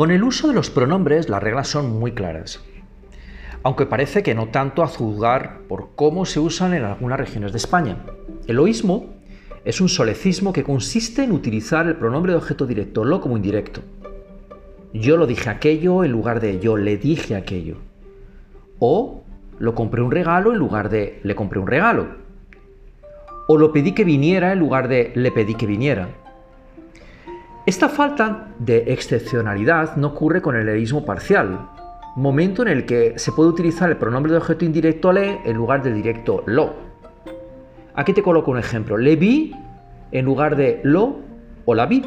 Con el uso de los pronombres las reglas son muy claras, aunque parece que no tanto a juzgar por cómo se usan en algunas regiones de España. El loísmo es un solecismo que consiste en utilizar el pronombre de objeto directo lo como indirecto. Yo lo dije aquello en lugar de yo le dije aquello. O lo compré un regalo en lugar de le compré un regalo. O lo pedí que viniera en lugar de le pedí que viniera. Esta falta de excepcionalidad no ocurre con el leísmo parcial, momento en el que se puede utilizar el pronombre de objeto indirecto le en lugar del directo lo. Aquí te coloco un ejemplo. Le vi en lugar de lo o la vi.